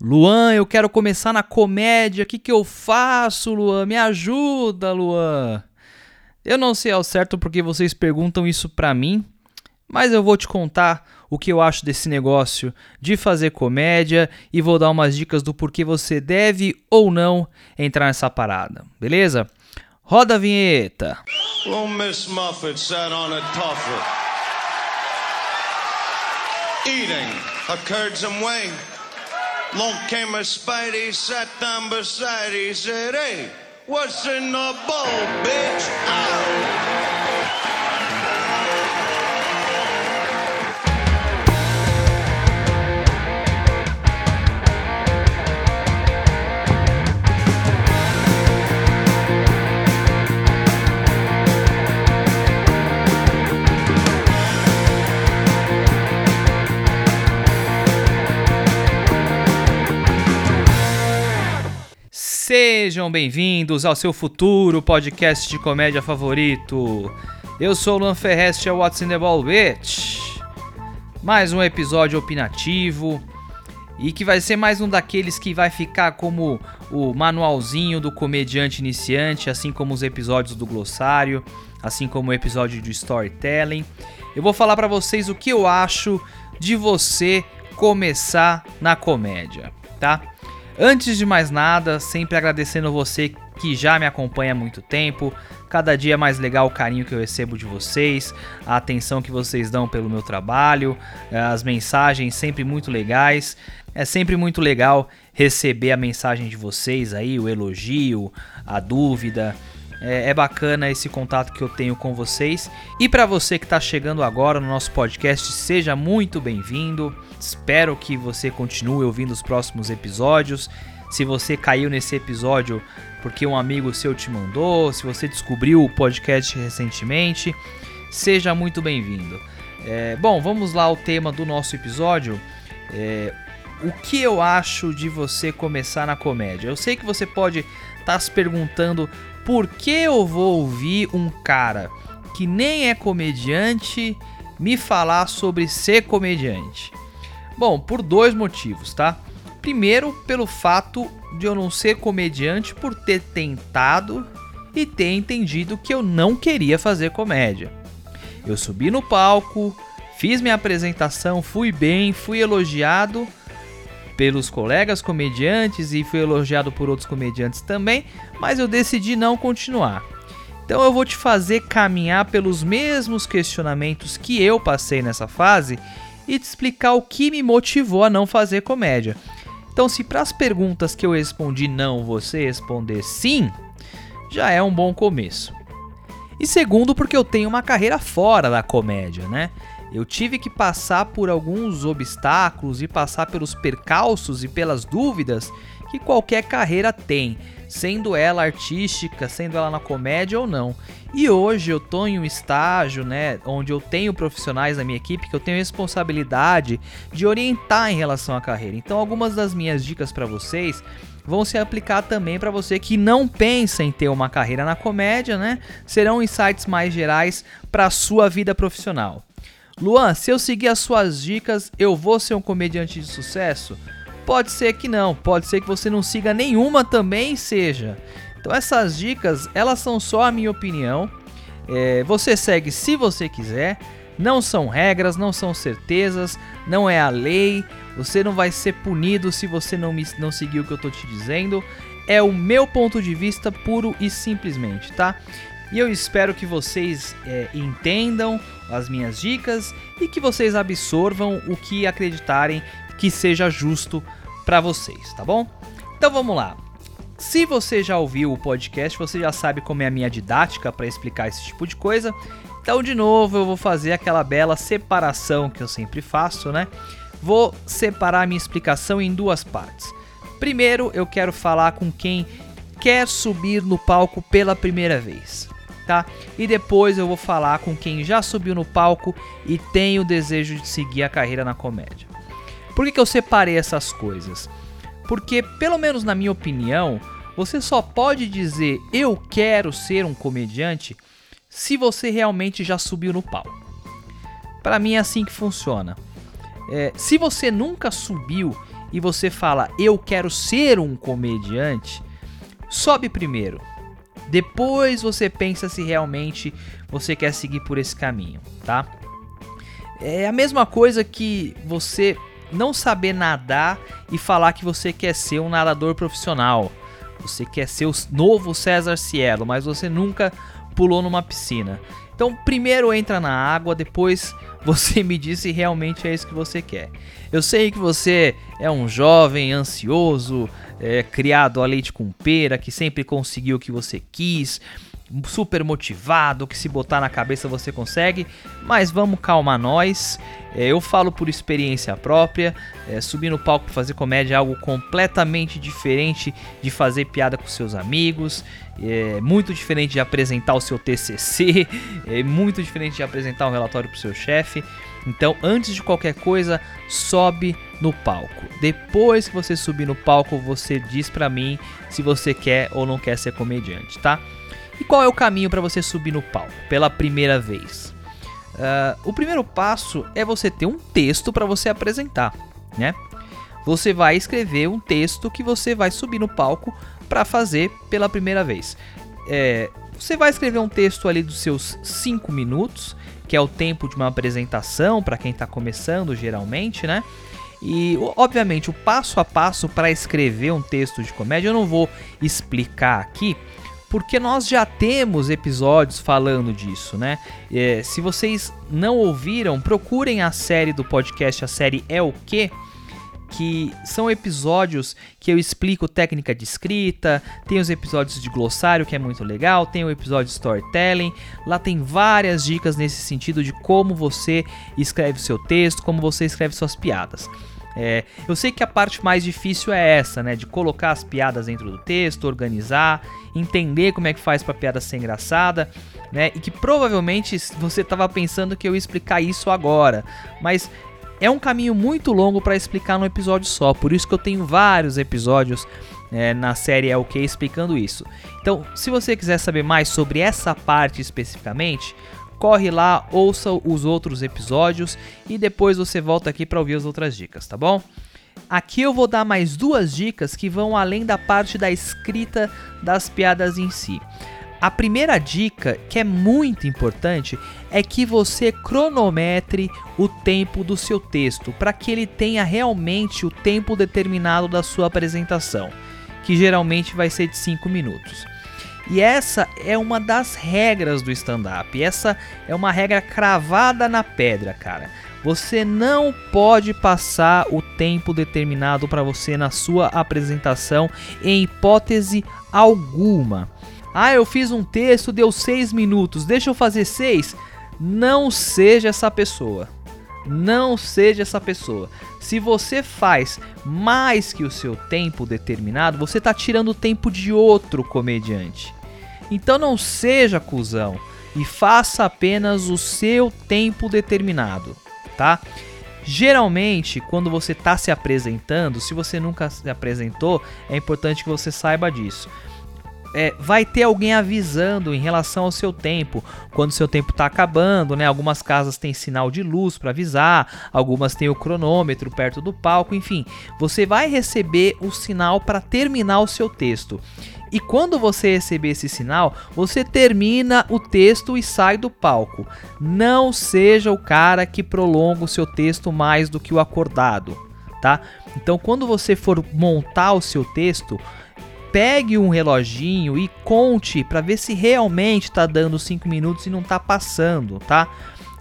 Luan, eu quero começar na comédia. O que, que eu faço, Luan? Me ajuda, Luan. Eu não sei ao certo porque vocês perguntam isso pra mim, mas eu vou te contar o que eu acho desse negócio de fazer comédia e vou dar umas dicas do porquê você deve ou não entrar nessa parada, beleza? Roda a vinheta. Well, Miss Muffet sat on a tuffet, eating a curds and whey. Long came a Spidey, sat down beside, he said, Hey, what's in the bowl, bitch? Ow! Sejam bem-vindos ao seu futuro podcast de comédia favorito. Eu sou o Luan Ferrez, é What's in the Ball Bitch. Mais um episódio opinativo e que vai ser mais um daqueles que vai ficar como o manualzinho do comediante iniciante, assim como os episódios do glossário, assim como o episódio de storytelling. Eu vou falar pra vocês o que eu acho de você começar na comédia, tá? Antes de mais nada, sempre agradecendo você que já me acompanha há muito tempo. Cada dia é mais legal o carinho que eu recebo de vocês, a atenção que vocês dão pelo meu trabalho, eh, as mensagens sempre muito legais. É sempre muito legal receber a mensagem de vocês aí, o elogio, a dúvida. É, é bacana esse contato que eu tenho com vocês. E para você que está chegando agora no nosso podcast, seja muito bem-vindo. Espero que você continue ouvindo os próximos episódios. Se você caiu nesse episódio porque um amigo seu te mandou, se você descobriu o podcast recentemente, seja muito bem-vindo. É, bom, vamos lá ao tema do nosso episódio. É, o que eu acho de você começar na comédia? Eu sei que você pode estar tá se perguntando por que eu vou ouvir um cara que nem é comediante me falar sobre ser comediante. Bom, por dois motivos, tá? Primeiro, pelo fato de eu não ser comediante por ter tentado e ter entendido que eu não queria fazer comédia. Eu subi no palco, fiz minha apresentação, fui bem, fui elogiado pelos colegas comediantes e fui elogiado por outros comediantes também, mas eu decidi não continuar. Então eu vou te fazer caminhar pelos mesmos questionamentos que eu passei nessa fase e te explicar o que me motivou a não fazer comédia. Então, se para as perguntas que eu respondi não você responder sim, já é um bom começo. E segundo, porque eu tenho uma carreira fora da comédia, né? Eu tive que passar por alguns obstáculos e passar pelos percalços e pelas dúvidas que qualquer carreira tem, sendo ela artística, sendo ela na comédia ou não. E hoje eu tô em um estágio, né, onde eu tenho profissionais na minha equipe que eu tenho responsabilidade de orientar em relação à carreira. Então algumas das minhas dicas para vocês vão se aplicar também para você que não pensa em ter uma carreira na comédia, né? Serão insights mais gerais para a sua vida profissional. Luan, se eu seguir as suas dicas, eu vou ser um comediante de sucesso? Pode ser que não, pode ser que você não siga nenhuma também seja. Então essas dicas, elas são só a minha opinião. É, você segue se você quiser. Não são regras, não são certezas, não é a lei. Você não vai ser punido se você não, me, não seguir o que eu tô te dizendo. É o meu ponto de vista puro e simplesmente, tá? E eu espero que vocês é, entendam as minhas dicas e que vocês absorvam o que acreditarem que seja justo para vocês, tá bom? Então vamos lá. Se você já ouviu o podcast, você já sabe como é a minha didática para explicar esse tipo de coisa. Então, de novo, eu vou fazer aquela bela separação que eu sempre faço, né? Vou separar minha explicação em duas partes. Primeiro, eu quero falar com quem quer subir no palco pela primeira vez, tá? E depois eu vou falar com quem já subiu no palco e tem o desejo de seguir a carreira na comédia. Por que, que eu separei essas coisas? Porque, pelo menos na minha opinião, você só pode dizer eu quero ser um comediante se você realmente já subiu no palco. Para mim é assim que funciona. É, se você nunca subiu e você fala, eu quero ser um comediante, sobe primeiro. Depois você pensa se realmente você quer seguir por esse caminho, tá? É a mesma coisa que você não saber nadar e falar que você quer ser um nadador profissional. Você quer ser o novo César Cielo, mas você nunca pulou numa piscina. Então, primeiro entra na água, depois você me diz se realmente é isso que você quer. Eu sei que você é um jovem ansioso, é, criado a leite com pera, que sempre conseguiu o que você quis, super motivado, que se botar na cabeça você consegue, mas vamos calmar nós. É, eu falo por experiência própria, é, subir no palco para fazer comédia é algo completamente diferente de fazer piada com seus amigos, é muito diferente de apresentar o seu TCC, é muito diferente de apresentar um relatório para o seu chefe. Então, antes de qualquer coisa, sobe no palco. Depois que você subir no palco, você diz para mim se você quer ou não quer ser comediante, tá? E qual é o caminho para você subir no palco pela primeira vez? Uh, o primeiro passo é você ter um texto para você apresentar, né? Você vai escrever um texto que você vai subir no palco para fazer pela primeira vez. É, você vai escrever um texto ali dos seus 5 minutos, que é o tempo de uma apresentação para quem está começando geralmente, né? E obviamente o passo a passo para escrever um texto de comédia eu não vou explicar aqui, porque nós já temos episódios falando disso, né? É, se vocês não ouviram, procurem a série do podcast, a série É o Que? Que são episódios que eu explico técnica de escrita, tem os episódios de glossário, que é muito legal, tem o episódio de storytelling. Lá tem várias dicas nesse sentido de como você escreve o seu texto, como você escreve suas piadas. É, eu sei que a parte mais difícil é essa, né? De colocar as piadas dentro do texto, organizar, entender como é que faz pra piada ser engraçada, né? E que provavelmente você estava pensando que eu ia explicar isso agora, mas é um caminho muito longo para explicar num episódio só, por isso que eu tenho vários episódios é, na série É o que explicando isso. Então, se você quiser saber mais sobre essa parte especificamente, corre lá, ouça os outros episódios e depois você volta aqui para ouvir as outras dicas, tá bom? Aqui eu vou dar mais duas dicas que vão além da parte da escrita das piadas em si. A primeira dica, que é muito importante, é que você cronometre o tempo do seu texto para que ele tenha realmente o tempo determinado da sua apresentação, que geralmente vai ser de 5 minutos. E essa é uma das regras do stand-up. Essa é uma regra cravada na pedra, cara. Você não pode passar o tempo determinado para você na sua apresentação em hipótese alguma. Ah, eu fiz um texto, deu 6 minutos, deixa eu fazer 6. Não seja essa pessoa. Não seja essa pessoa. Se você faz mais que o seu tempo determinado, você está tirando o tempo de outro comediante. Então não seja cuzão e faça apenas o seu tempo determinado, tá? Geralmente, quando você está se apresentando, se você nunca se apresentou, é importante que você saiba disso. É, vai ter alguém avisando em relação ao seu tempo, quando seu tempo está acabando, né? Algumas casas têm sinal de luz para avisar, algumas têm o cronômetro perto do palco, enfim, você vai receber o sinal para terminar o seu texto. E quando você receber esse sinal, você termina o texto e sai do palco. Não seja o cara que prolonga o seu texto mais do que o acordado, tá? Então, quando você for montar o seu texto, pegue um reloginho e conte para ver se realmente está dando 5 minutos e não está passando, tá?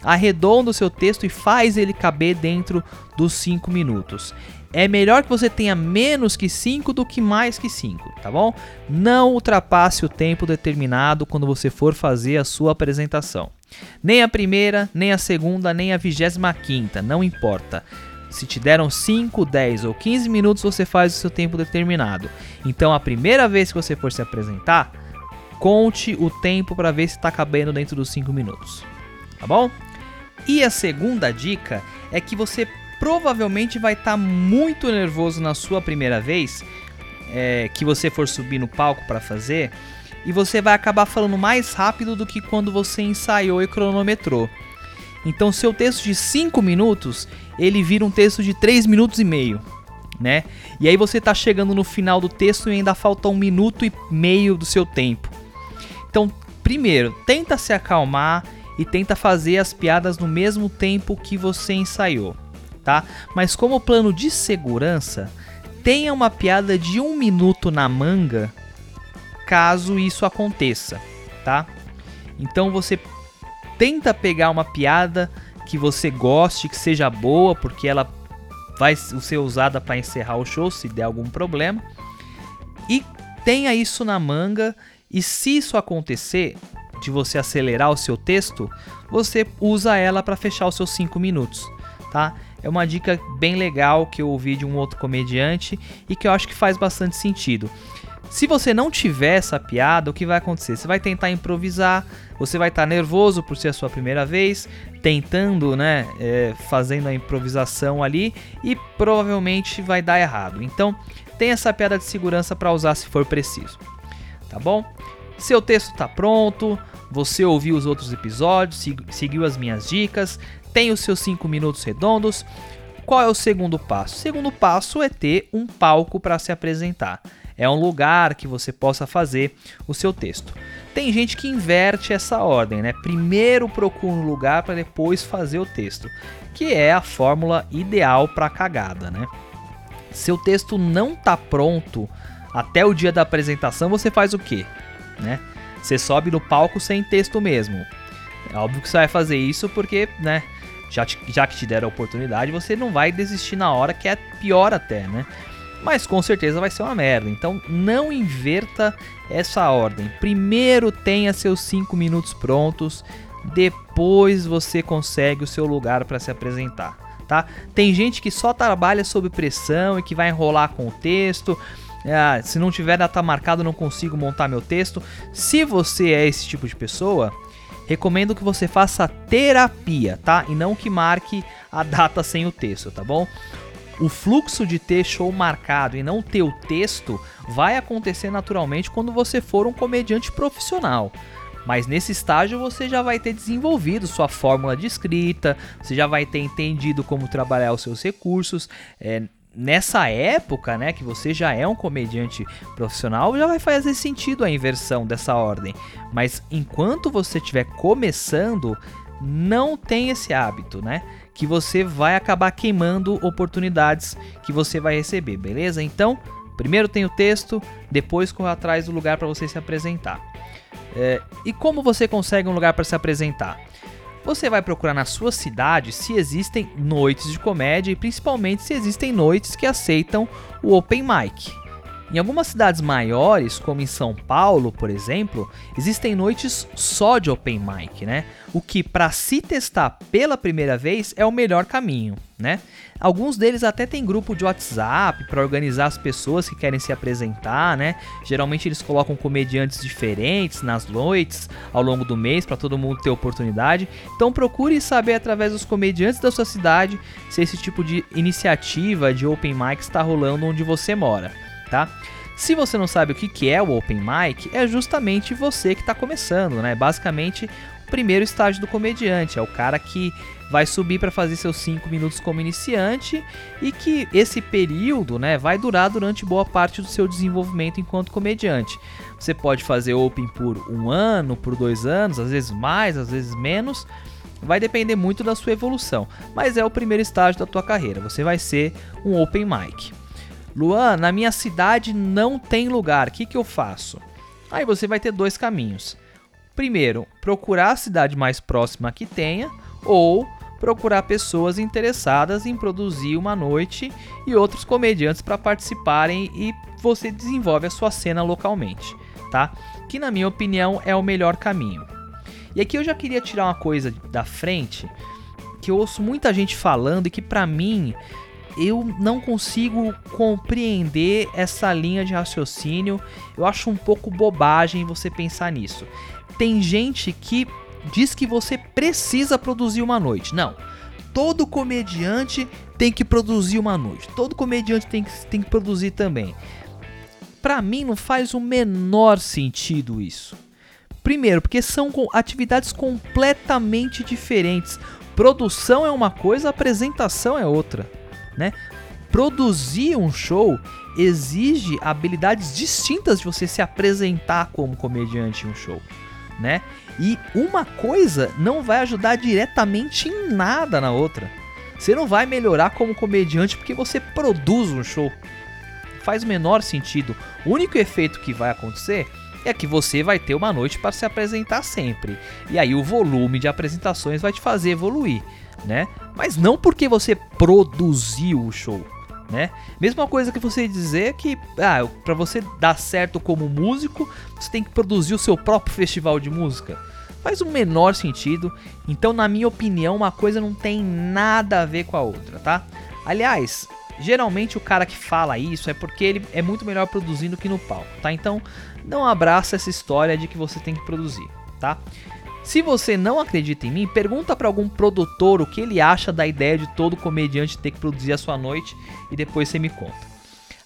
Arredonda o seu texto e faz ele caber dentro dos 5 minutos é melhor que você tenha menos que 5 do que mais que 5, tá bom? Não ultrapasse o tempo determinado quando você for fazer a sua apresentação. Nem a primeira, nem a segunda, nem a vigésima quinta, não importa. Se te deram 5, 10 ou 15 minutos, você faz o seu tempo determinado. Então, a primeira vez que você for se apresentar, conte o tempo para ver se está cabendo dentro dos 5 minutos. Tá bom? E a segunda dica é que você provavelmente vai estar tá muito nervoso na sua primeira vez é, que você for subir no palco para fazer e você vai acabar falando mais rápido do que quando você ensaiou e cronometrou. Então, seu texto de 5 minutos ele vira um texto de 3 minutos e meio. né? E aí você tá chegando no final do texto e ainda falta um minuto e meio do seu tempo. Então, primeiro, tenta se acalmar e tenta fazer as piadas no mesmo tempo que você ensaiou, tá? Mas como plano de segurança, tenha uma piada de um minuto na manga caso isso aconteça, tá? Então você tenta pegar uma piada que você goste, que seja boa, porque ela vai ser usada para encerrar o show se der algum problema. E tenha isso na manga e se isso acontecer de você acelerar o seu texto, você usa ela para fechar os seus 5 minutos, tá? É uma dica bem legal que eu ouvi de um outro comediante e que eu acho que faz bastante sentido. Se você não tiver essa piada, o que vai acontecer? Você vai tentar improvisar, você vai estar nervoso por ser a sua primeira vez, tentando, né, é, fazendo a improvisação ali e provavelmente vai dar errado. Então, tem essa piada de segurança para usar se for preciso, tá bom? Seu texto está pronto, você ouviu os outros episódios, seguiu as minhas dicas, tem os seus 5 minutos redondos. Qual é o segundo passo? O segundo passo é ter um palco para se apresentar é um lugar que você possa fazer o seu texto. Tem gente que inverte essa ordem, né? Primeiro procura um lugar para depois fazer o texto, que é a fórmula ideal para cagada, né? Seu texto não tá pronto até o dia da apresentação, você faz o quê? Né? Você sobe no palco sem texto mesmo. É óbvio que você vai fazer isso porque, né? Já, te, já que te deram a oportunidade, você não vai desistir na hora, que é pior até, né? Mas com certeza vai ser uma merda. Então não inverta essa ordem. Primeiro tenha seus 5 minutos prontos, depois você consegue o seu lugar para se apresentar, tá? Tem gente que só trabalha sob pressão e que vai enrolar com o texto. Ah, se não tiver data marcada, não consigo montar meu texto. Se você é esse tipo de pessoa, recomendo que você faça terapia, tá? E não que marque a data sem o texto, tá bom? O fluxo de ter show marcado e não ter o texto vai acontecer naturalmente quando você for um comediante profissional. Mas nesse estágio você já vai ter desenvolvido sua fórmula de escrita, você já vai ter entendido como trabalhar os seus recursos. É, nessa época, né, que você já é um comediante profissional, já vai fazer sentido a inversão dessa ordem. Mas enquanto você estiver começando, não tem esse hábito, né? Que você vai acabar queimando oportunidades que você vai receber, beleza? Então, primeiro tem o texto, depois corre atrás do lugar para você se apresentar. É, e como você consegue um lugar para se apresentar? Você vai procurar na sua cidade se existem noites de comédia e principalmente se existem noites que aceitam o open mic. Em algumas cidades maiores, como em São Paulo, por exemplo, existem noites só de open mic, né? O que para se testar pela primeira vez é o melhor caminho, né? Alguns deles até têm grupo de WhatsApp para organizar as pessoas que querem se apresentar, né? Geralmente eles colocam comediantes diferentes nas noites ao longo do mês para todo mundo ter oportunidade. Então procure saber através dos comediantes da sua cidade se esse tipo de iniciativa de open mic está rolando onde você mora tá? Se você não sabe o que é o Open Mic, é justamente você que está começando, né? Basicamente, o primeiro estágio do comediante, é o cara que vai subir para fazer seus 5 minutos como iniciante e que esse período, né, vai durar durante boa parte do seu desenvolvimento enquanto comediante. Você pode fazer Open por um ano, por dois anos, às vezes mais, às vezes menos. Vai depender muito da sua evolução, mas é o primeiro estágio da tua carreira. Você vai ser um Open Mic. Luan, na minha cidade não tem lugar, o que, que eu faço? Aí você vai ter dois caminhos. Primeiro, procurar a cidade mais próxima que tenha, ou procurar pessoas interessadas em produzir uma noite e outros comediantes para participarem e você desenvolve a sua cena localmente, tá? Que na minha opinião é o melhor caminho. E aqui eu já queria tirar uma coisa da frente que eu ouço muita gente falando e que para mim eu não consigo compreender essa linha de raciocínio. Eu acho um pouco bobagem você pensar nisso. Tem gente que diz que você precisa produzir uma noite. Não. Todo comediante tem que produzir uma noite. Todo comediante tem que, tem que produzir também. Para mim não faz o menor sentido isso. Primeiro, porque são atividades completamente diferentes. Produção é uma coisa, apresentação é outra né? produzir um show exige habilidades distintas de você se apresentar como comediante em um show, né? E uma coisa não vai ajudar diretamente em nada na outra. Você não vai melhorar como comediante porque você produz um show. Faz o menor sentido. O único efeito que vai acontecer é que você vai ter uma noite para se apresentar sempre. E aí o volume de apresentações vai te fazer evoluir, né? Mas não porque você produziu o show, né? Mesma coisa que você dizer que ah, para você dar certo como músico, você tem que produzir o seu próprio festival de música. Faz o menor sentido. Então, na minha opinião, uma coisa não tem nada a ver com a outra, tá? Aliás, geralmente o cara que fala isso é porque ele é muito melhor produzindo que no palco, tá? Então, não abraça essa história de que você tem que produzir, tá? Se você não acredita em mim, pergunta para algum produtor o que ele acha da ideia de todo comediante ter que produzir a sua noite e depois você me conta.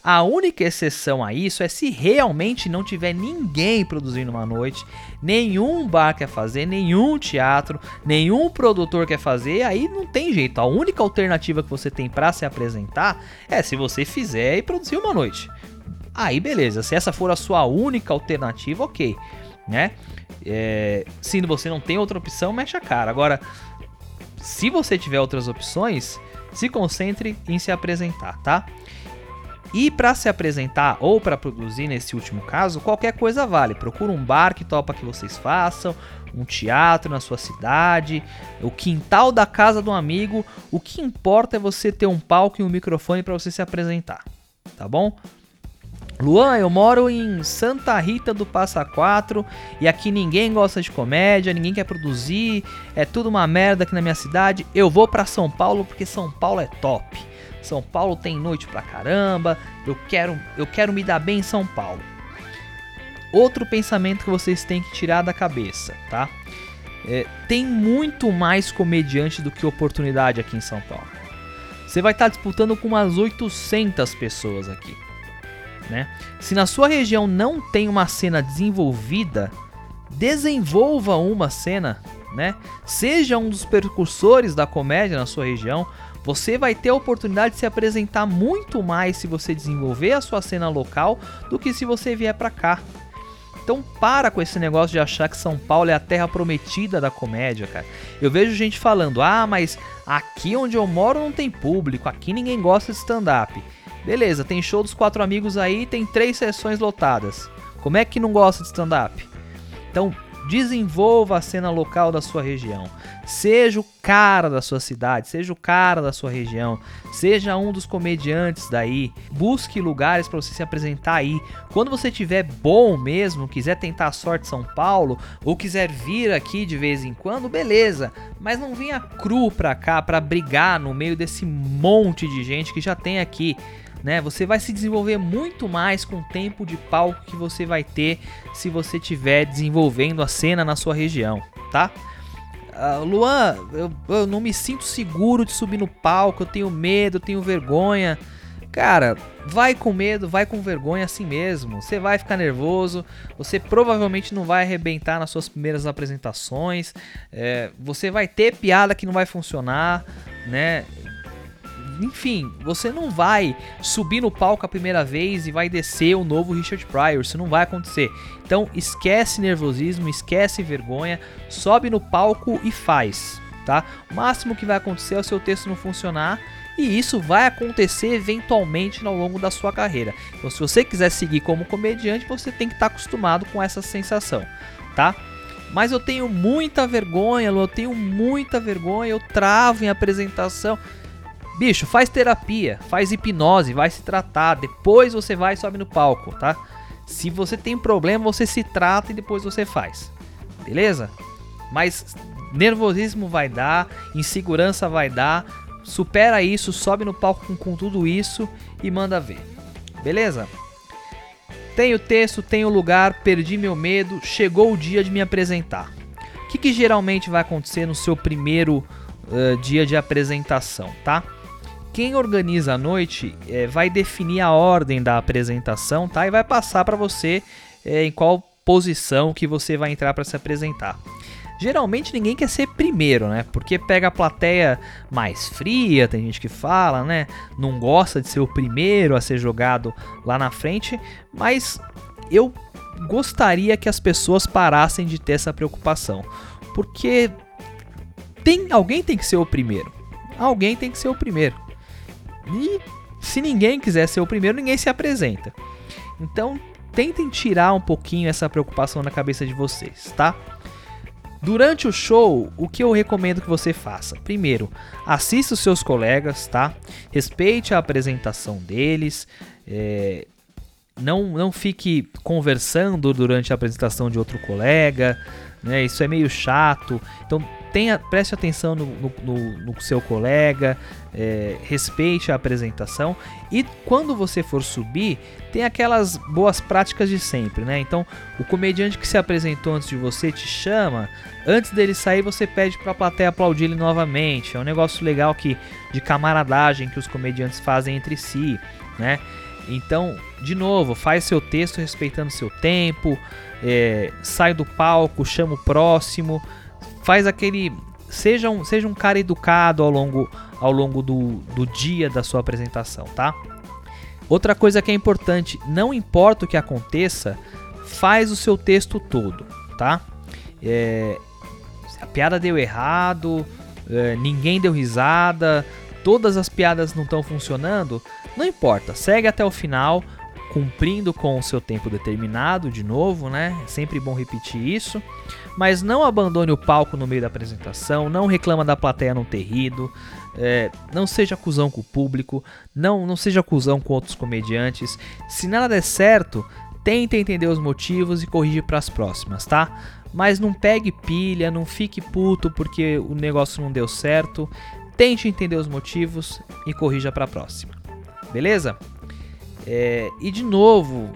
A única exceção a isso é se realmente não tiver ninguém produzindo uma noite, nenhum bar quer fazer, nenhum teatro, nenhum produtor quer fazer, aí não tem jeito. A única alternativa que você tem para se apresentar é se você fizer e produzir uma noite. Aí beleza, se essa for a sua única alternativa, ok, né? É, se você não tem outra opção, mexe a cara. Agora, se você tiver outras opções, se concentre em se apresentar, tá? E para se apresentar ou para produzir nesse último caso, qualquer coisa vale. Procura um bar que topa que vocês façam, um teatro na sua cidade, o quintal da casa do amigo. O que importa é você ter um palco e um microfone para você se apresentar, tá bom? Luan, eu moro em Santa Rita do Passa Quatro e aqui ninguém gosta de comédia, ninguém quer produzir, é tudo uma merda aqui na minha cidade. Eu vou para São Paulo porque São Paulo é top. São Paulo tem noite pra caramba. Eu quero, eu quero me dar bem em São Paulo. Outro pensamento que vocês têm que tirar da cabeça, tá? É, tem muito mais comediante do que oportunidade aqui em São Paulo. Você vai estar disputando com umas 800 pessoas aqui, né? Se na sua região não tem uma cena desenvolvida, desenvolva uma cena, né? Seja um dos percursores da comédia na sua região, você vai ter a oportunidade de se apresentar muito mais se você desenvolver a sua cena local do que se você vier para cá. Então para com esse negócio de achar que São Paulo é a terra prometida da comédia, cara. Eu vejo gente falando: "Ah, mas aqui onde eu moro não tem público, aqui ninguém gosta de stand up". Beleza, tem show dos quatro amigos aí, tem três sessões lotadas. Como é que não gosta de stand up? Então, Desenvolva a cena local da sua região. Seja o cara da sua cidade, seja o cara da sua região, seja um dos comediantes daí. Busque lugares para você se apresentar aí. Quando você tiver bom mesmo, quiser tentar a sorte São Paulo ou quiser vir aqui de vez em quando, beleza. Mas não venha cru pra cá para brigar no meio desse monte de gente que já tem aqui né? Você vai se desenvolver muito mais com o tempo de palco que você vai ter se você estiver desenvolvendo a cena na sua região, tá? Uh, Luan, eu, eu, não me sinto seguro de subir no palco, eu tenho medo, eu tenho vergonha. Cara, vai com medo, vai com vergonha assim mesmo. Você vai ficar nervoso, você provavelmente não vai arrebentar nas suas primeiras apresentações, é, você vai ter piada que não vai funcionar, né? Enfim, você não vai subir no palco a primeira vez e vai descer o novo Richard Pryor, isso não vai acontecer. Então esquece nervosismo, esquece vergonha, sobe no palco e faz, tá? O máximo que vai acontecer é o seu texto não funcionar e isso vai acontecer eventualmente ao longo da sua carreira. Então, se você quiser seguir como comediante, você tem que estar acostumado com essa sensação, tá? Mas eu tenho muita vergonha, eu tenho muita vergonha, eu travo em apresentação. Bicho, faz terapia, faz hipnose, vai se tratar. Depois você vai e sobe no palco, tá? Se você tem problema, você se trata e depois você faz. Beleza? Mas nervosismo vai dar, insegurança vai dar. Supera isso, sobe no palco com, com tudo isso e manda ver. Beleza? Tenho texto, tenho lugar, perdi meu medo, chegou o dia de me apresentar. O que, que geralmente vai acontecer no seu primeiro uh, dia de apresentação, tá? Quem organiza a noite é, vai definir a ordem da apresentação, tá? E vai passar para você é, em qual posição que você vai entrar para se apresentar. Geralmente ninguém quer ser primeiro, né? Porque pega a plateia mais fria, tem gente que fala, né? Não gosta de ser o primeiro a ser jogado lá na frente, mas eu gostaria que as pessoas parassem de ter essa preocupação, porque tem alguém tem que ser o primeiro. Alguém tem que ser o primeiro. E se ninguém quiser ser o primeiro, ninguém se apresenta. Então, tentem tirar um pouquinho essa preocupação na cabeça de vocês, tá? Durante o show, o que eu recomendo que você faça? Primeiro, assista os seus colegas, tá? Respeite a apresentação deles. É... Não, não fique conversando durante a apresentação de outro colega, né? Isso é meio chato. Então tenha, preste atenção no, no, no, no seu colega, é, respeite a apresentação e quando você for subir, tem aquelas boas práticas de sempre, né? Então, o comediante que se apresentou antes de você te chama, antes dele sair você pede para a plateia aplaudir ele novamente. É um negócio legal que de camaradagem que os comediantes fazem entre si, né? Então, de novo, faz seu texto respeitando seu tempo, é, sai do palco, chama o próximo, faz aquele. Seja um, seja um cara educado ao longo, ao longo do, do dia da sua apresentação, tá? Outra coisa que é importante, não importa o que aconteça, faz o seu texto todo, tá? É, a piada deu errado, é, ninguém deu risada, todas as piadas não estão funcionando, não importa, segue até o final, cumprindo com o seu tempo determinado, de novo, né? É sempre bom repetir isso. Mas não abandone o palco no meio da apresentação, não reclama da plateia não ter rido, é, não seja acusão com o público, não, não seja acusão com outros comediantes. Se nada der certo, tente entender os motivos e corrige para as próximas, tá? Mas não pegue pilha, não fique puto porque o negócio não deu certo. Tente entender os motivos e corrija para a próxima. Beleza? É, e de novo,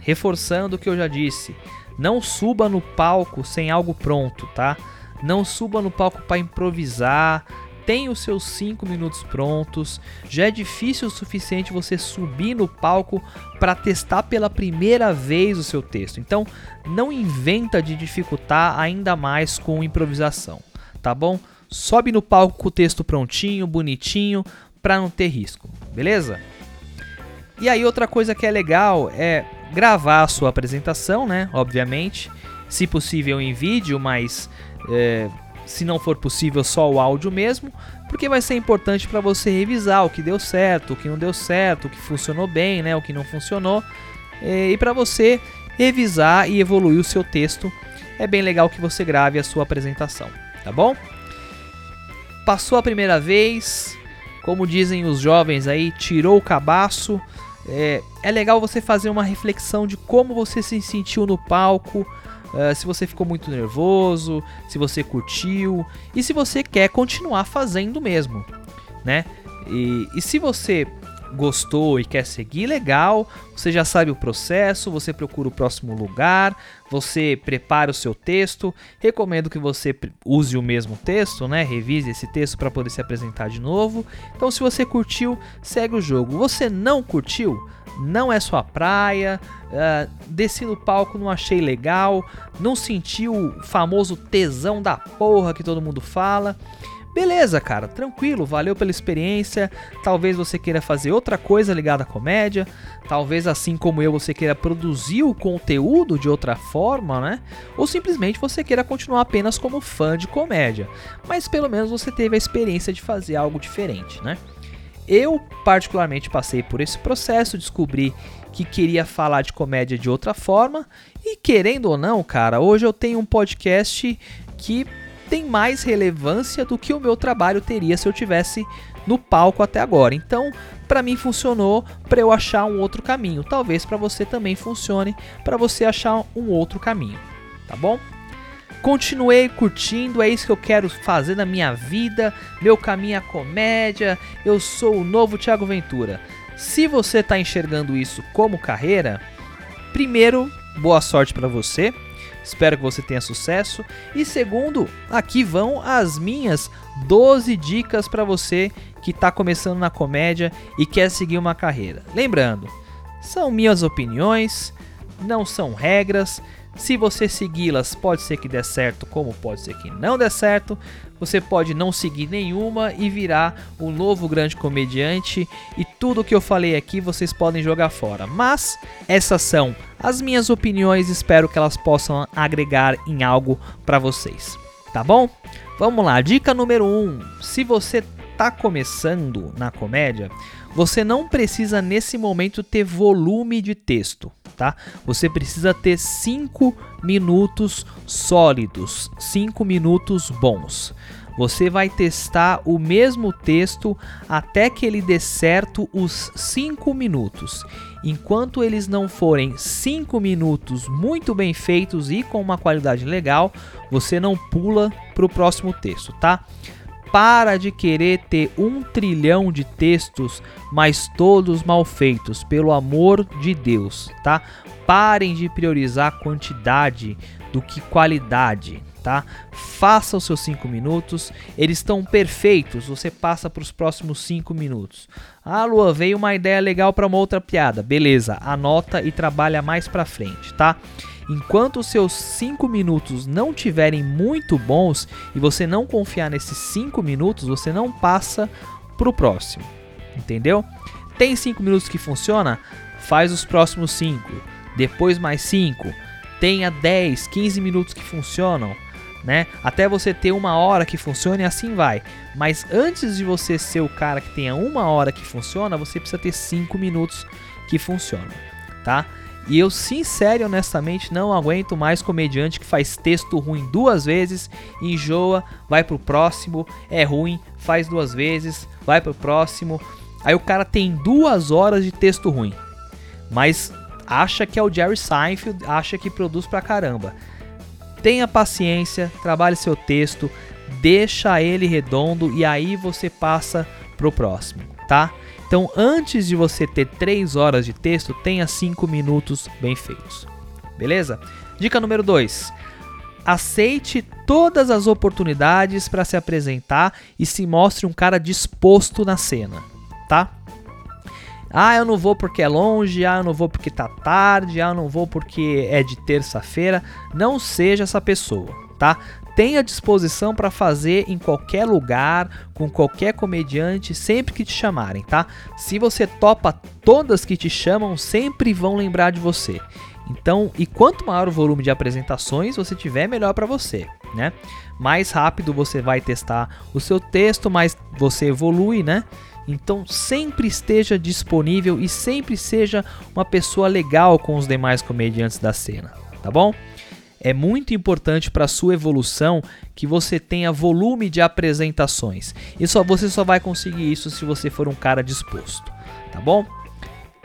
reforçando o que eu já disse, não suba no palco sem algo pronto, tá? Não suba no palco para improvisar. Tenha os seus 5 minutos prontos. Já é difícil o suficiente você subir no palco para testar pela primeira vez o seu texto. Então, não inventa de dificultar ainda mais com improvisação, tá bom? Sobe no palco com o texto prontinho, bonitinho, para não ter risco, beleza? E aí outra coisa que é legal é gravar a sua apresentação, né? Obviamente, se possível em vídeo, mas é, se não for possível só o áudio mesmo, porque vai ser importante para você revisar o que deu certo, o que não deu certo, o que funcionou bem, né? O que não funcionou é, e para você revisar e evoluir o seu texto. É bem legal que você grave a sua apresentação, tá bom? Passou a primeira vez, como dizem os jovens aí, tirou o cabaço é, é legal você fazer uma reflexão de como você se sentiu no palco, uh, se você ficou muito nervoso, se você curtiu e se você quer continuar fazendo mesmo, né? E, e se você gostou e quer seguir, legal. Você já sabe o processo, você procura o próximo lugar, você prepara o seu texto. Recomendo que você use o mesmo texto, né? Revise esse texto para poder se apresentar de novo. Então, se você curtiu, segue o jogo. Você não curtiu? Não é sua praia, uh, desci no palco, não achei legal, não senti o famoso tesão da porra que todo mundo fala. Beleza, cara, tranquilo, valeu pela experiência. Talvez você queira fazer outra coisa ligada à comédia. Talvez, assim como eu, você queira produzir o conteúdo de outra forma, né? Ou simplesmente você queira continuar apenas como fã de comédia. Mas pelo menos você teve a experiência de fazer algo diferente, né? Eu, particularmente, passei por esse processo, descobri que queria falar de comédia de outra forma. E querendo ou não, cara, hoje eu tenho um podcast que tem mais relevância do que o meu trabalho teria se eu tivesse no palco até agora. Então, para mim funcionou para eu achar um outro caminho. Talvez para você também funcione para você achar um outro caminho, tá bom? Continuei curtindo, é isso que eu quero fazer na minha vida. Meu caminho é a comédia. Eu sou o novo Thiago Ventura. Se você está enxergando isso como carreira, primeiro, boa sorte para você. Espero que você tenha sucesso. E segundo, aqui vão as minhas 12 dicas para você que está começando na comédia e quer seguir uma carreira. Lembrando, são minhas opiniões, não são regras. Se você segui-las, pode ser que dê certo, como pode ser que não dê certo. Você pode não seguir nenhuma e virar um novo grande comediante. E tudo que eu falei aqui vocês podem jogar fora. Mas essas são as minhas opiniões. Espero que elas possam agregar em algo para vocês. Tá bom? Vamos lá. Dica número 1: um, se você tá começando na comédia, você não precisa nesse momento ter volume de texto, tá? Você precisa ter 5 minutos sólidos, 5 minutos bons. Você vai testar o mesmo texto até que ele dê certo os 5 minutos. Enquanto eles não forem 5 minutos muito bem feitos e com uma qualidade legal, você não pula para o próximo texto, tá? Para de querer ter um trilhão de textos, mas todos mal feitos, pelo amor de Deus, tá? Parem de priorizar quantidade do que qualidade, tá? Faça os seus 5 minutos, eles estão perfeitos, você passa para os próximos 5 minutos. Ah, Lua, veio uma ideia legal para uma outra piada. Beleza, anota e trabalha mais para frente, tá? Enquanto os seus 5 minutos não tiverem muito bons e você não confiar nesses 5 minutos, você não passa pro próximo. Entendeu? Tem 5 minutos que funciona? Faz os próximos 5. Depois mais 5. Tenha 10, 15 minutos que funcionam. Né? Até você ter uma hora que funcione e assim vai. Mas antes de você ser o cara que tenha uma hora que funciona, você precisa ter 5 minutos que funcionam, tá? E eu, sincero e honestamente, não aguento mais comediante que faz texto ruim duas vezes, enjoa, vai pro próximo, é ruim, faz duas vezes, vai pro próximo. Aí o cara tem duas horas de texto ruim, mas acha que é o Jerry Seinfeld, acha que produz pra caramba. Tenha paciência, trabalhe seu texto, deixa ele redondo e aí você passa pro próximo, tá? Então, antes de você ter 3 horas de texto, tenha 5 minutos bem feitos. Beleza? Dica número 2. Aceite todas as oportunidades para se apresentar e se mostre um cara disposto na cena, tá? Ah, eu não vou porque é longe, ah, eu não vou porque tá tarde, ah, eu não vou porque é de terça-feira. Não seja essa pessoa, tá? Tenha disposição para fazer em qualquer lugar, com qualquer comediante, sempre que te chamarem, tá? Se você topa todas que te chamam, sempre vão lembrar de você. Então, e quanto maior o volume de apresentações você tiver, melhor para você, né? Mais rápido você vai testar o seu texto, mais você evolui, né? Então, sempre esteja disponível e sempre seja uma pessoa legal com os demais comediantes da cena, tá bom? É muito importante para a sua evolução que você tenha volume de apresentações. E só você só vai conseguir isso se você for um cara disposto, tá bom?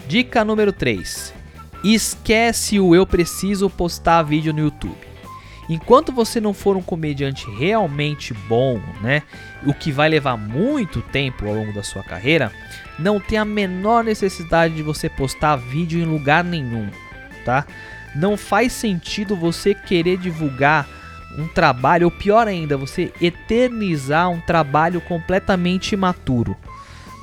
Dica número 3. Esquece o eu preciso postar vídeo no YouTube. Enquanto você não for um comediante realmente bom, né, o que vai levar muito tempo ao longo da sua carreira, não tem a menor necessidade de você postar vídeo em lugar nenhum, tá? Não faz sentido você querer divulgar um trabalho, ou pior ainda, você eternizar um trabalho completamente imaturo.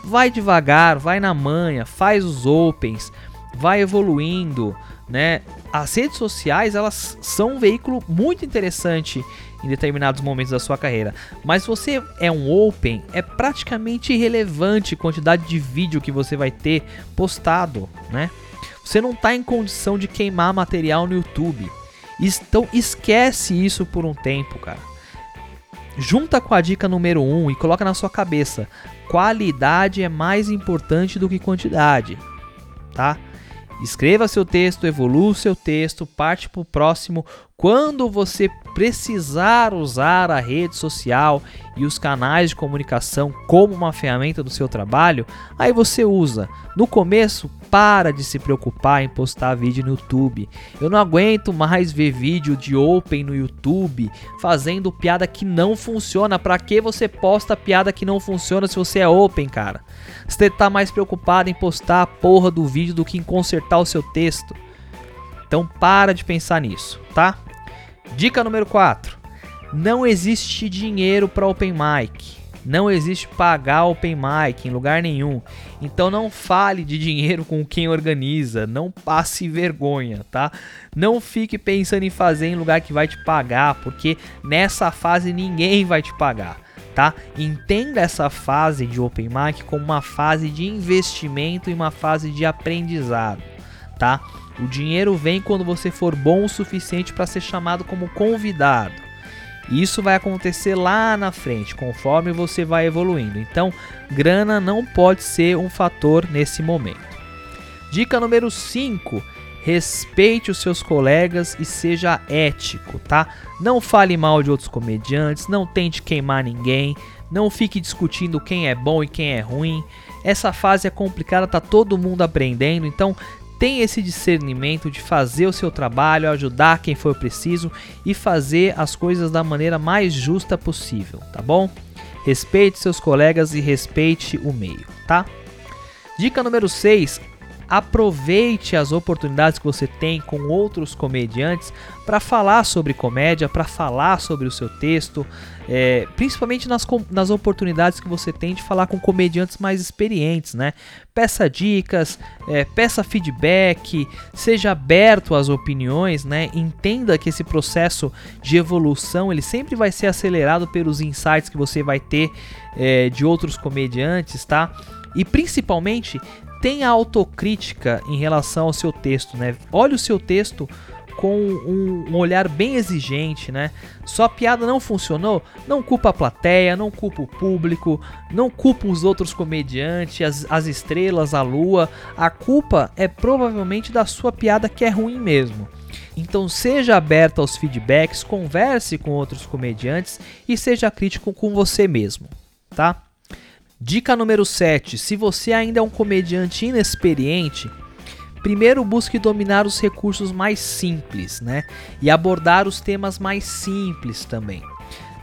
Vai devagar, vai na manha, faz os opens, vai evoluindo, né? As redes sociais, elas são um veículo muito interessante em determinados momentos da sua carreira. Mas se você é um open, é praticamente irrelevante a quantidade de vídeo que você vai ter postado, né? Você não está em condição de queimar material no YouTube. Então esquece isso por um tempo, cara. Junta com a dica número 1 um e coloca na sua cabeça: qualidade é mais importante do que quantidade, tá? Escreva seu texto, evolua seu texto, parte para o próximo. Quando você precisar usar a rede social e os canais de comunicação como uma ferramenta do seu trabalho, aí você usa. No começo, para de se preocupar em postar vídeo no YouTube. Eu não aguento mais ver vídeo de Open no YouTube fazendo piada que não funciona. Para que você posta piada que não funciona se você é Open, cara? Você tá mais preocupado em postar a porra do vídeo do que em consertar o seu texto. Então para de pensar nisso, tá? Dica número 4. Não existe dinheiro para open mic. Não existe pagar open mic em lugar nenhum. Então não fale de dinheiro com quem organiza, não passe vergonha, tá? Não fique pensando em fazer em lugar que vai te pagar, porque nessa fase ninguém vai te pagar, tá? Entenda essa fase de open mic como uma fase de investimento e uma fase de aprendizado, tá? O dinheiro vem quando você for bom o suficiente para ser chamado como convidado. E isso vai acontecer lá na frente, conforme você vai evoluindo. Então, grana não pode ser um fator nesse momento. Dica número 5: respeite os seus colegas e seja ético, tá? Não fale mal de outros comediantes, não tente queimar ninguém, não fique discutindo quem é bom e quem é ruim. Essa fase é complicada, tá todo mundo aprendendo, então tem esse discernimento de fazer o seu trabalho, ajudar quem for preciso e fazer as coisas da maneira mais justa possível, tá bom? Respeite seus colegas e respeite o meio, tá? Dica número 6: aproveite as oportunidades que você tem com outros comediantes para falar sobre comédia, para falar sobre o seu texto, é, principalmente nas, nas oportunidades que você tem de falar com comediantes mais experientes, né? Peça dicas, é, peça feedback, seja aberto às opiniões, né? Entenda que esse processo de evolução ele sempre vai ser acelerado pelos insights que você vai ter é, de outros comediantes, tá? E principalmente tenha autocrítica em relação ao seu texto, né? Olhe o seu texto com um, olhar bem exigente, né? Sua piada não funcionou? Não culpa a plateia, não culpa o público, não culpa os outros comediantes, as, as estrelas, a lua. A culpa é provavelmente da sua piada que é ruim mesmo. Então seja aberto aos feedbacks, converse com outros comediantes e seja crítico com você mesmo, tá? Dica número 7: se você ainda é um comediante inexperiente, primeiro busque dominar os recursos mais simples, né? E abordar os temas mais simples também.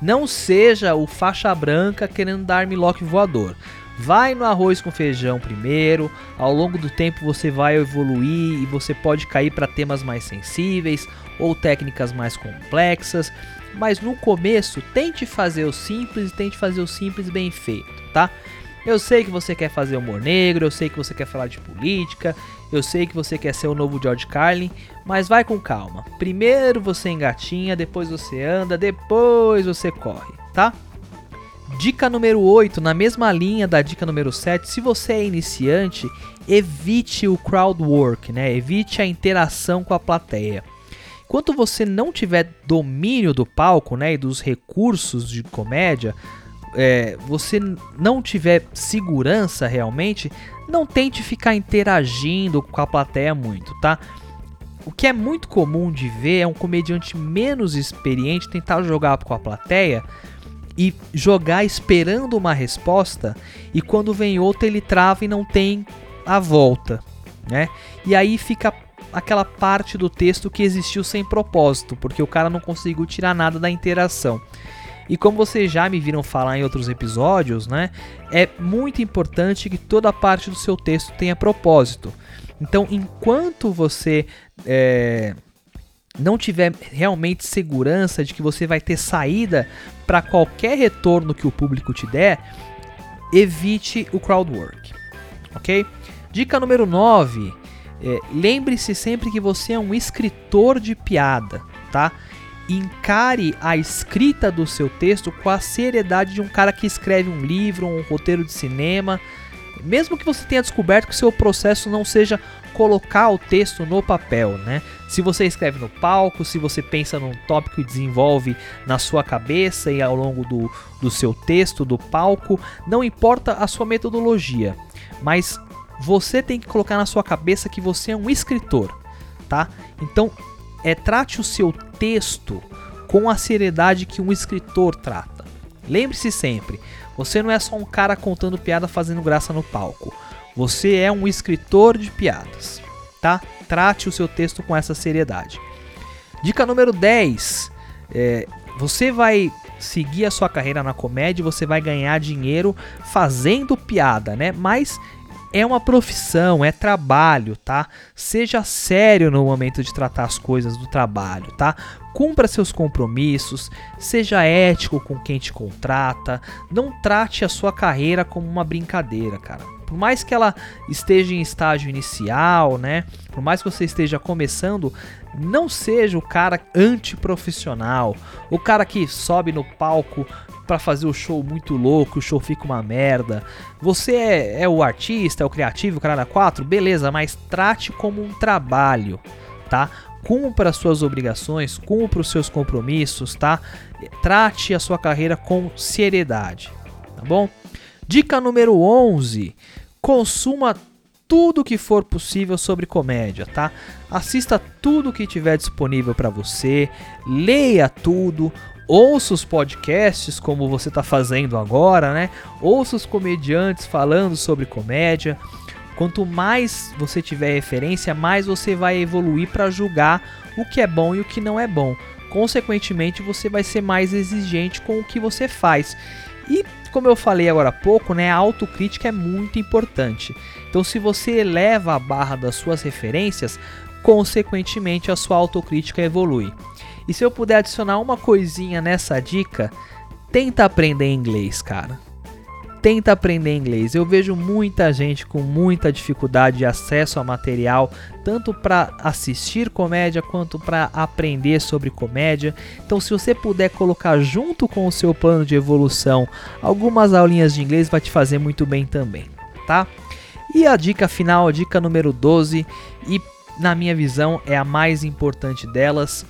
Não seja o faixa branca querendo dar milok voador. Vai no arroz com feijão primeiro, ao longo do tempo você vai evoluir e você pode cair para temas mais sensíveis ou técnicas mais complexas, mas no começo tente fazer o simples e tente fazer o simples bem feito, tá? Eu sei que você quer fazer humor negro, eu sei que você quer falar de política, eu sei que você quer ser o novo George Carlin, mas vai com calma. Primeiro você engatinha, depois você anda, depois você corre, tá? Dica número 8, na mesma linha da dica número 7, se você é iniciante, evite o crowd work, né? Evite a interação com a plateia. Enquanto você não tiver domínio do palco né, e dos recursos de comédia, é, você não tiver segurança realmente, não tente ficar interagindo com a plateia muito, tá? O que é muito comum de ver é um comediante menos experiente tentar jogar com a plateia e jogar esperando uma resposta e quando vem outra ele trava e não tem a volta, né? E aí fica aquela parte do texto que existiu sem propósito, porque o cara não conseguiu tirar nada da interação. E como vocês já me viram falar em outros episódios, né, é muito importante que toda parte do seu texto tenha propósito. Então, enquanto você é, não tiver realmente segurança de que você vai ter saída para qualquer retorno que o público te der, evite o crowd work, ok? Dica número 9 é, Lembre-se sempre que você é um escritor de piada, tá? Encare a escrita do seu texto com a seriedade de um cara que escreve um livro, um roteiro de cinema. Mesmo que você tenha descoberto que seu processo não seja colocar o texto no papel, né? Se você escreve no palco, se você pensa num tópico e desenvolve na sua cabeça e ao longo do, do seu texto, do palco, não importa a sua metodologia, mas você tem que colocar na sua cabeça que você é um escritor, tá? Então, é trate o seu texto com a seriedade que um escritor trata. Lembre-se sempre, você não é só um cara contando piada fazendo graça no palco. Você é um escritor de piadas, tá? Trate o seu texto com essa seriedade. Dica número 10. É, você vai seguir a sua carreira na comédia, você vai ganhar dinheiro fazendo piada, né? Mas é uma profissão, é trabalho, tá? Seja sério no momento de tratar as coisas do trabalho, tá? Cumpra seus compromissos, seja ético com quem te contrata, não trate a sua carreira como uma brincadeira, cara. Por mais que ela esteja em estágio inicial, né? Por mais que você esteja começando, não seja o cara antiprofissional, o cara que sobe no palco para fazer o show muito louco, o show fica uma merda. Você é, é o artista, é o criativo, o cara da 4, beleza, mas trate como um trabalho, tá? Cumpra as suas obrigações, cumpra os seus compromissos, tá? Trate a sua carreira com seriedade, tá bom? Dica número 11: consuma tudo que for possível sobre comédia, tá? Assista tudo que tiver disponível para você, leia tudo, ouça os podcasts como você está fazendo agora, né? Ouça os comediantes falando sobre comédia. Quanto mais você tiver referência, mais você vai evoluir para julgar o que é bom e o que não é bom. Consequentemente, você vai ser mais exigente com o que você faz. E como eu falei agora há pouco, né, a autocrítica é muito importante. Então, se você eleva a barra das suas referências, consequentemente a sua autocrítica evolui. E se eu puder adicionar uma coisinha nessa dica, tenta aprender inglês, cara. Tenta aprender inglês. Eu vejo muita gente com muita dificuldade de acesso a material, tanto para assistir comédia quanto para aprender sobre comédia. Então, se você puder colocar junto com o seu plano de evolução algumas aulinhas de inglês, vai te fazer muito bem também, tá? E a dica final, a dica número 12, e na minha visão é a mais importante delas,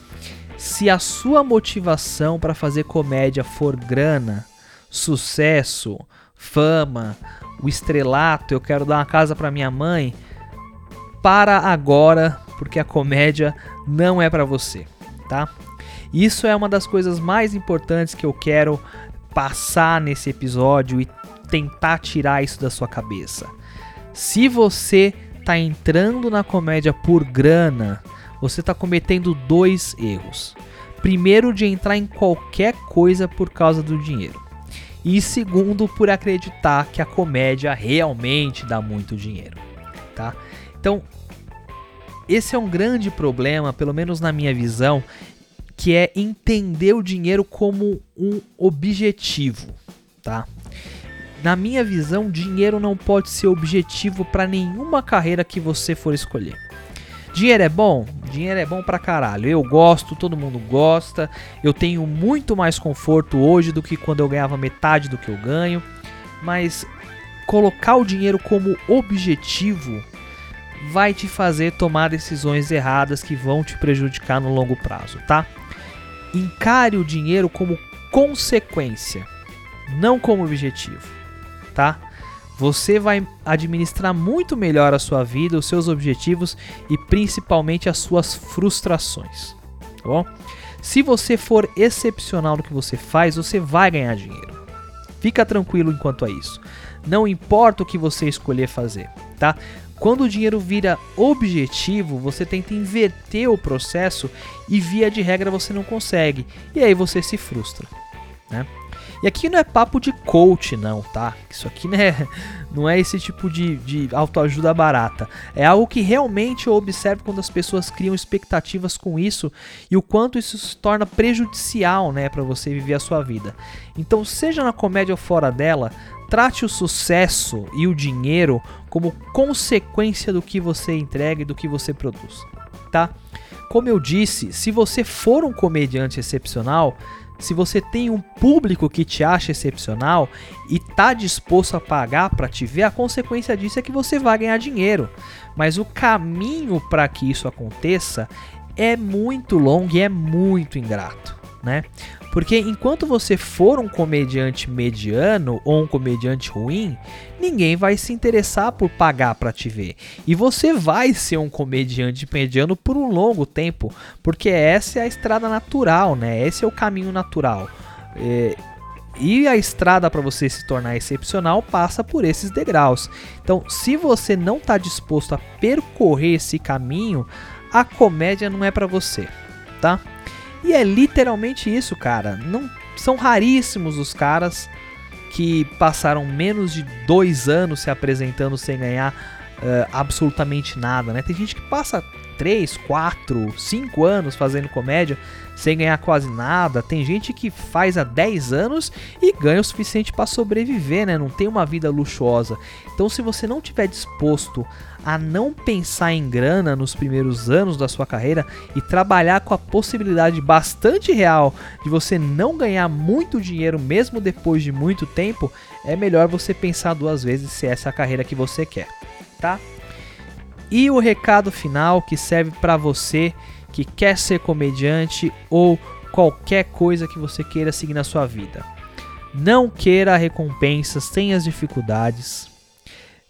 se a sua motivação para fazer comédia for grana, sucesso, fama, o estrelato, eu quero dar uma casa para minha mãe, para agora, porque a comédia não é para você, tá? Isso é uma das coisas mais importantes que eu quero passar nesse episódio e tentar tirar isso da sua cabeça. Se você tá entrando na comédia por grana, você está cometendo dois erros. Primeiro, de entrar em qualquer coisa por causa do dinheiro. E segundo, por acreditar que a comédia realmente dá muito dinheiro, tá? Então, esse é um grande problema, pelo menos na minha visão, que é entender o dinheiro como um objetivo, tá? Na minha visão, dinheiro não pode ser objetivo para nenhuma carreira que você for escolher. Dinheiro é bom? Dinheiro é bom pra caralho. Eu gosto, todo mundo gosta. Eu tenho muito mais conforto hoje do que quando eu ganhava metade do que eu ganho. Mas colocar o dinheiro como objetivo vai te fazer tomar decisões erradas que vão te prejudicar no longo prazo, tá? Encare o dinheiro como consequência, não como objetivo, tá? Você vai administrar muito melhor a sua vida, os seus objetivos e principalmente as suas frustrações. Tá bom? Se você for excepcional no que você faz, você vai ganhar dinheiro. Fica tranquilo enquanto a isso. Não importa o que você escolher fazer, tá? Quando o dinheiro vira objetivo, você tenta inverter o processo e via de regra você não consegue. E aí você se frustra, né? E aqui não é papo de coach, não, tá? Isso aqui não é, não é esse tipo de, de autoajuda barata. É algo que realmente eu observo quando as pessoas criam expectativas com isso e o quanto isso se torna prejudicial, né, para você viver a sua vida. Então, seja na comédia ou fora dela, trate o sucesso e o dinheiro como consequência do que você entrega e do que você produz, tá? Como eu disse, se você for um comediante excepcional, se você tem um público que te acha excepcional e tá disposto a pagar para te ver, a consequência disso é que você vai ganhar dinheiro. Mas o caminho para que isso aconteça é muito longo e é muito ingrato, né? Porque enquanto você for um comediante mediano ou um comediante ruim, ninguém vai se interessar por pagar para te ver. E você vai ser um comediante mediano por um longo tempo, porque essa é a estrada natural, né? Esse é o caminho natural. É, e a estrada para você se tornar excepcional passa por esses degraus. Então, se você não está disposto a percorrer esse caminho, a comédia não é para você, tá? E é literalmente isso, cara. Não são raríssimos os caras que passaram menos de dois anos se apresentando sem ganhar uh, absolutamente nada, né? Tem gente que passa 3, 4, 5 anos fazendo comédia sem ganhar quase nada. Tem gente que faz há 10 anos e ganha o suficiente para sobreviver, né? Não tem uma vida luxuosa. Então, se você não tiver disposto a não pensar em grana nos primeiros anos da sua carreira e trabalhar com a possibilidade bastante real de você não ganhar muito dinheiro mesmo depois de muito tempo, é melhor você pensar duas vezes se essa é a carreira que você quer, tá? E o recado final que serve para você que quer ser comediante ou qualquer coisa que você queira seguir na sua vida. Não queira a recompensa sem as dificuldades.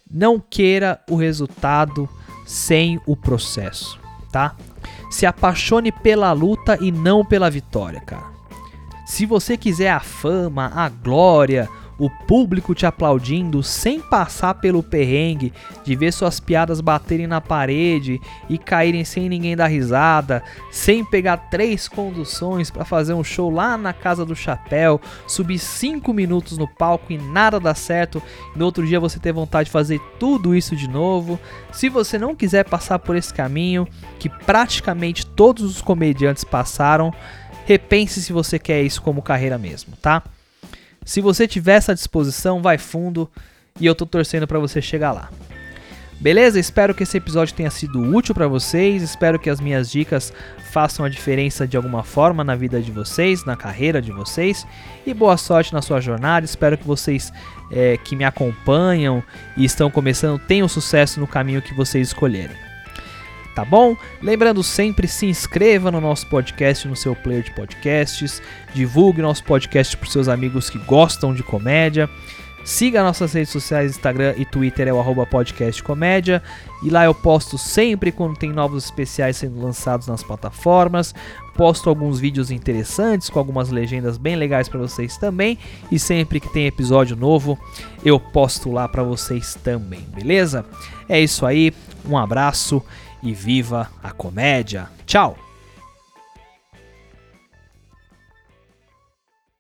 Não queira o resultado sem o processo, tá? Se apaixone pela luta e não pela vitória, cara. Se você quiser a fama, a glória, o público te aplaudindo sem passar pelo perrengue de ver suas piadas baterem na parede e caírem sem ninguém dar risada, sem pegar três conduções para fazer um show lá na casa do chapéu, subir cinco minutos no palco e nada dar certo, e no outro dia você ter vontade de fazer tudo isso de novo. Se você não quiser passar por esse caminho que praticamente todos os comediantes passaram, repense se você quer isso como carreira mesmo, tá? Se você tiver essa disposição, vai fundo e eu tô torcendo para você chegar lá. Beleza? Espero que esse episódio tenha sido útil para vocês. Espero que as minhas dicas façam a diferença de alguma forma na vida de vocês, na carreira de vocês. E boa sorte na sua jornada. Espero que vocês é, que me acompanham e estão começando tenham sucesso no caminho que vocês escolherem tá bom? Lembrando sempre, se inscreva no nosso podcast, no seu player de podcasts, divulgue nosso podcast para seus amigos que gostam de comédia. Siga nossas redes sociais, Instagram e Twitter é o arroba podcast comédia. E lá eu posto sempre quando tem novos especiais sendo lançados nas plataformas. Posto alguns vídeos interessantes com algumas legendas bem legais para vocês também. E sempre que tem episódio novo, eu posto lá para vocês também, beleza? É isso aí, um abraço e viva a comédia. Tchau!